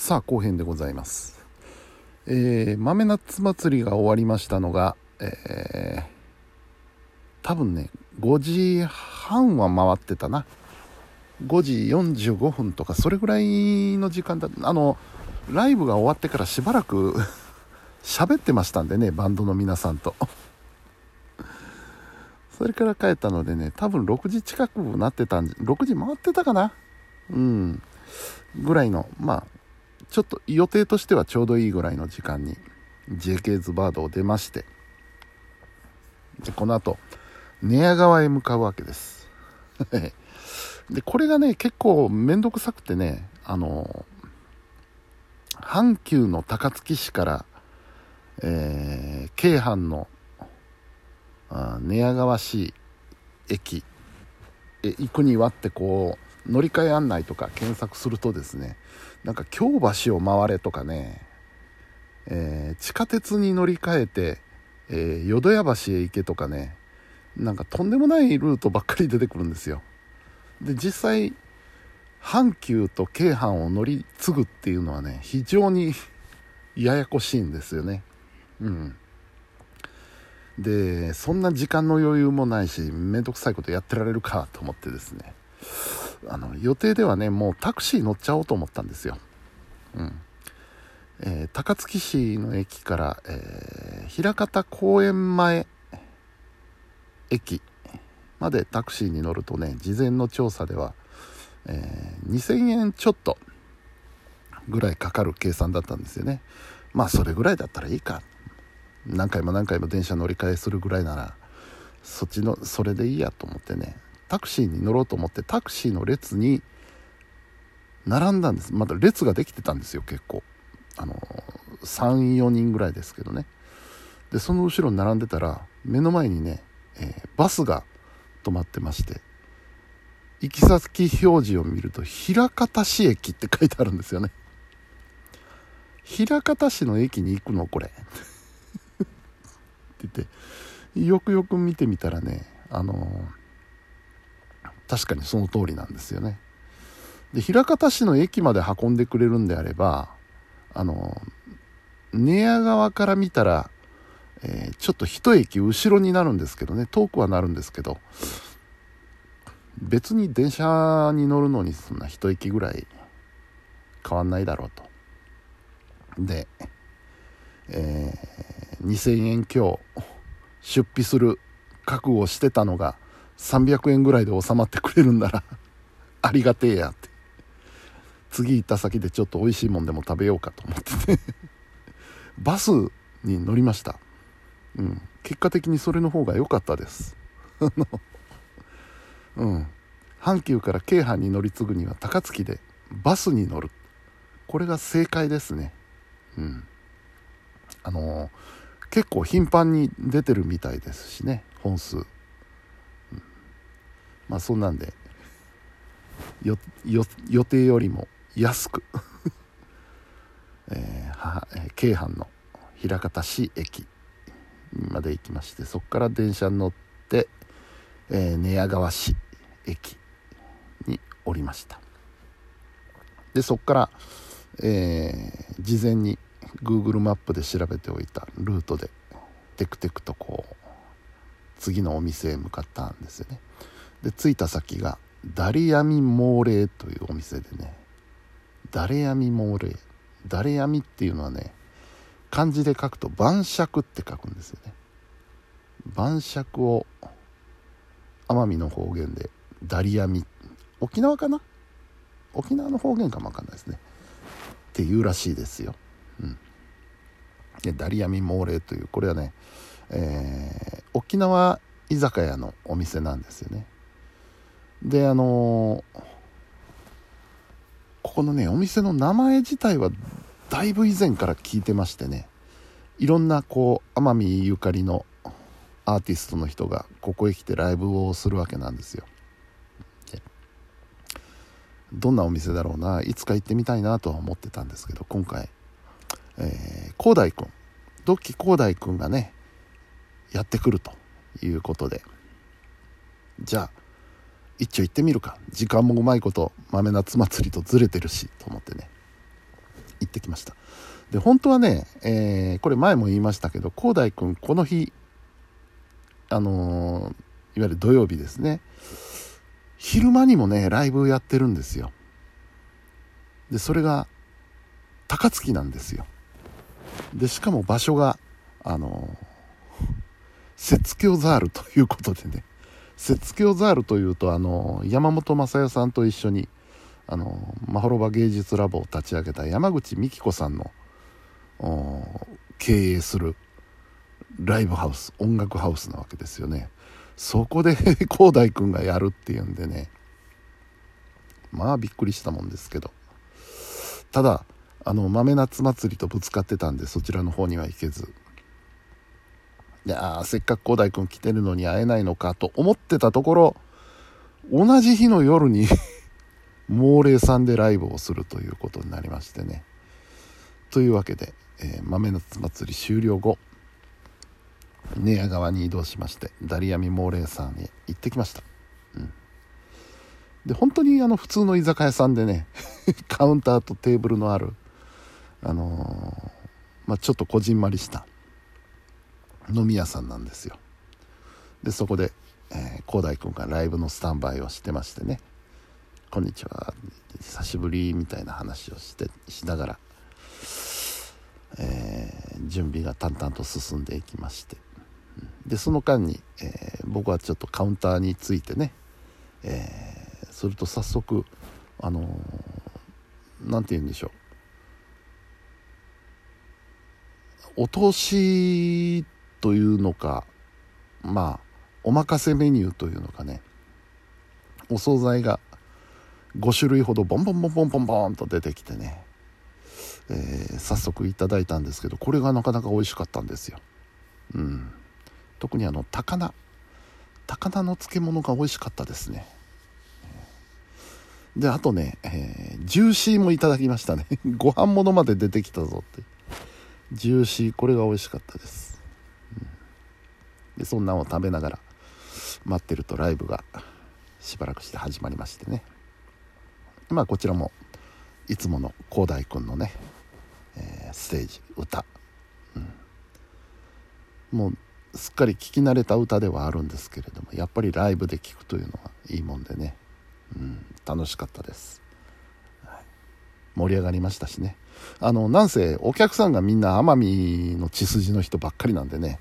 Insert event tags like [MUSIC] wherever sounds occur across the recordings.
さあ後編でございます。えー、豆夏祭りが終わりましたのがえー、多分ね5時半は回ってたな。5時45分とかそれぐらいの時間だ。あのライブが終わってからしばらく [LAUGHS] 喋ってましたんでねバンドの皆さんと。[LAUGHS] それから帰ったのでね多分6時近くなってたん6時回ってたかな？うん。ぐらいのまあちょっと予定としてはちょうどいいぐらいの時間に JK ズバードを出ましてでこの後寝屋川へ向かうわけです。[LAUGHS] でこれがね結構めんどくさくてねあの阪急の高槻市から、えー、京阪の寝屋川市駅へ行くにはってこう乗り換え案内とか検索するとですねなんか京橋を回れとかね、えー、地下鉄に乗り換えて、えー、淀屋橋へ行けとかねなんかとんでもないルートばっかり出てくるんですよ。で実際阪急と京阪を乗り継ぐっていうのはね非常にややこしいんですよね。うん。でそんな時間の余裕もないし面倒くさいことやってられるかと思ってですね。あの予定ではねもうタクシー乗っちゃおうと思ったんですよ、うん。えー、高槻市の駅から、えー、枚方公園前駅までタクシーに乗るとね事前の調査では、えー、2000円ちょっとぐらいかかる計算だったんですよね。まあそれぐらいだったらいいか。何回も何回も電車乗り換えするぐらいならそっちのそれでいいやと思ってね。タクシーに乗ろうと思ってタクシーの列に並んだんです。まだ列ができてたんですよ結構。あの34人ぐらいですけどね。でその後ろに並んでたら目の前にね、えー、バスが止まってまして行き先表示を見ると枚方市駅って書いてあるんですよね。枚方市の駅に行くのこれ。[LAUGHS] って言ってよくよく見てみたらねあのー確かにその通りなんですよね。で枚方市の駅まで運んでくれるんであればあの寝屋川から見たら、えー、ちょっと一駅後ろになるんですけどね遠くはなるんですけど別に電車に乗るのにそんな一駅ぐらい変わんないだろうと。で、えー、2000円強出費する覚悟をしてたのが300円ぐらいで収まってくれるんなら [LAUGHS] ありがてえやって。次行った先でちょっと美味しいもんでも食べようかと思ってね [LAUGHS] バスに乗りました、うん、結果的にそれの方が良かったです。[LAUGHS] うん。阪急から京阪に乗り継ぐには高槻でバスに乗る。これが正解ですね。うん。あのー、結構頻繁に出てるみたいですしね本数。まあそんなんで予定よりも安く。[LAUGHS] えー、京阪の枚方市駅まで行きましてそこから電車に乗って、えー、寝屋川市駅に降りました。でそこから、えー、事前に Google マップで調べておいたルートでテクテクとこう次のお店へ向かったんですよね。で着いた先がダリヤミモーレーというお店でねダレヤミモーレー。ダレヤミっていうのはね漢字で書くと晩酌って書くんですよね。晩酌を奄美の方言でダリヤミ。沖縄かな？沖縄の方言かもわかんないですね。っていうらしいですよ、うん、でダリヤミモーレーというこれはね、えー、沖縄居酒屋のお店なんですよね。であのー、ここのねお店の名前自体はだいぶ以前から聞いてましてね。いろんなこう奄美ゆかりのアーティストの人がここへ来てライブをするわけなんですよ。どんなお店だろうないつか行ってみたいなとは思ってたんですけど今回えー、広大君ドッキ広大君がねやってくるということで。じゃあ一丁行ってみるか。時間もうまいこと豆夏祭りとずれてるしと思ってね。行ってきました。で本当はね、えー、これ前も言いましたけど広大君この日あのー、いわゆる土曜日ですね。昼間にもねライブやってるんですよ。でそれが高槻なんですよ。でしかも場所があの雪鏡 [LAUGHS] ザールということでね。雪鏡ザールというとあの山本雅代さんと一緒にあのマホロバ芸術ラボを立ち上げた山口美希子さんの経営するライブハウス音楽ハウスなわけですよね。そこで [LAUGHS] 広大君がやるっていうんでね。まあびっくりしたもんですけど。ただあの豆夏祭りとぶつかってたんでそちらの方には行けず。いやせっかく広大君来てるのに会えないのかと思ってたところ同じ日の夜に [LAUGHS] 猛霊さんでライブをするということになりましてね。というわけで、えー、豆夏祭り終了後寝屋川に移動しましてダリアミ猛霊さんに行ってきました、うん、で本当にあの普通の居酒屋さんでね [LAUGHS] カウンターとテーブルのあるあのー、まあ、ちょっとこじんまりした飲み屋さんなんですよ。でそこでえー、大君がライブのスタンバイをしてましてね「こんにちは。久しぶり」みたいな話をしてしながら、えー、準備が淡々と進んでいきまして。でその間に、えー、僕はちょっとカウンターについてね、えー、すると早速あの何、て言うんでしょう。お通しというのかまあおまかせメニューというのかね。お惣菜が5種類ほどボンボンボンボンボンボンと出てきてね、えー、早速いただいたんですけどこれがなかなか美味しかったんですよ、うん、特にあの高菜。高菜の漬物が美味しかったですね。であとね、えー、ジューシーもいただきましたね。[LAUGHS] ご飯物まで出てきたぞって。ジューシーこれが美味しかったです、でそんなんを食べながら待ってるとライブがしばらくして始まりましてね。まあこちらもいつもの広大君のね、えー、ステージ歌、うん、もうすっかり聴き慣れた歌ではあるんですけれどもやっぱりライブで聴くというのはいいもんでね、うん、楽しかったです、盛り上がりましたしね。あのなんせお客さんがみんな奄美の血筋の人ばっかりなんでね。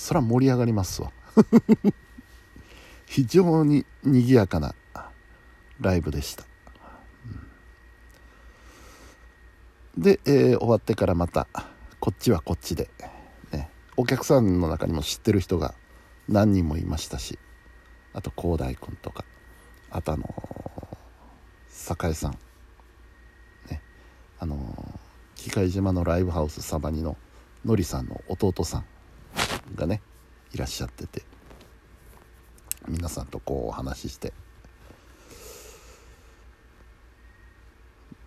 そら盛り上がりますわ。[LAUGHS] 非常に賑やかなライブでした、で、えー、終わってからまたこっちはこっちで、ね、お客さんの中にも知ってる人が何人もいましたしあと広大君とかあとあのー、栄さん。ね。あのー、機械島のライブハウスサバニののりさんの弟さん。がねいらっしゃってて皆さんとこうお話しして。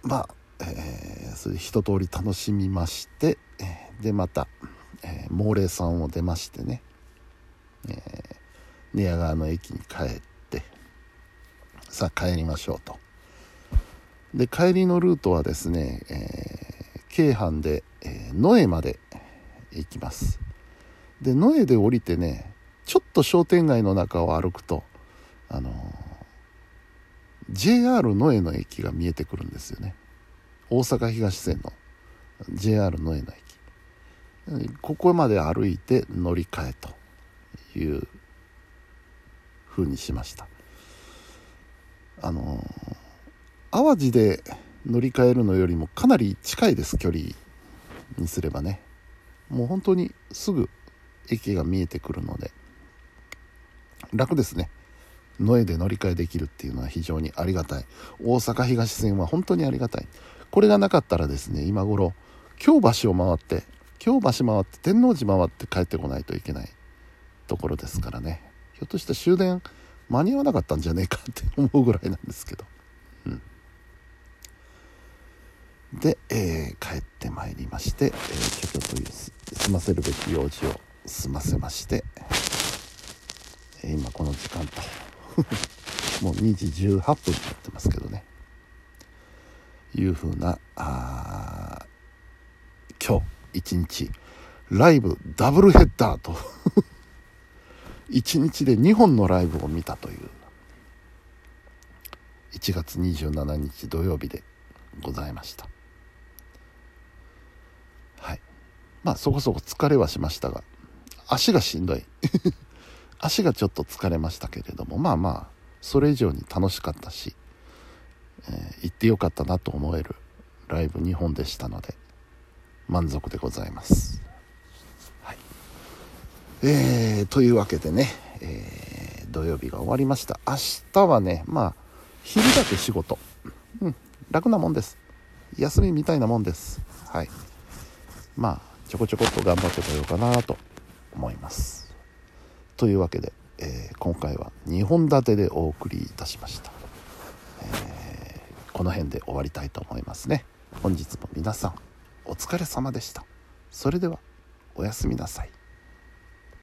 まあ、えー、それ一通り楽しみましてでまた、えー、猛霊さんを出ましてね、えー、寝屋川の駅に帰ってさあ帰りましょうと。で帰りのルートはですね、えー、京阪で、えー、野江まで行きます。で野江で降りてねちょっと商店街の中を歩くとあの JR 野江の駅が見えてくるんですよね。大阪東線の JR 野江の駅。ここまで歩いて乗り換えという風にしました。あの淡路で乗り換えるのよりもかなり近いです距離にすればね。もう本当にすぐ駅が見えてくるので楽ですね。野江で乗り換えできるっていうのは非常にありがたい。大阪東線は本当にありがたい。これがなかったらですね今頃京橋を回って京橋回って天王寺回って帰ってこないといけないところですからね。ひょっとして終電間に合わなかったんじゃねえかって思うぐらいなんですけど、うん、で、えー、帰ってまいりまして、えー、ちょっと済ませるべき用事を済ませまして。え今この時間と。[LAUGHS] もう2時18分になってますけどね。いう風なあ今日一日ライブダブルヘッダーと。[LAUGHS] 1日で2本のライブを見たという。1月27日土曜日でございました。はい。まあそこそこ疲れはしましたが足がしんどい。[LAUGHS] 足がちょっと疲れましたけれどもまあまあそれ以上に楽しかったし、えー、行ってよかったなと思えるライブ2本でしたので満足でございます。はい。えー、というわけでね、えー、土曜日が終わりました。明日はねまあ昼だけ仕事。うん楽なもんです。休みみたいなもんです。はい。まあちょこちょこっと頑張ってこようかなと思います。というわけで、えー、今回は2本立てでお送りいたしました、えー、この辺で終わりたいと思いますね。本日も皆さんお疲れ様でした。それではおやすみなさい。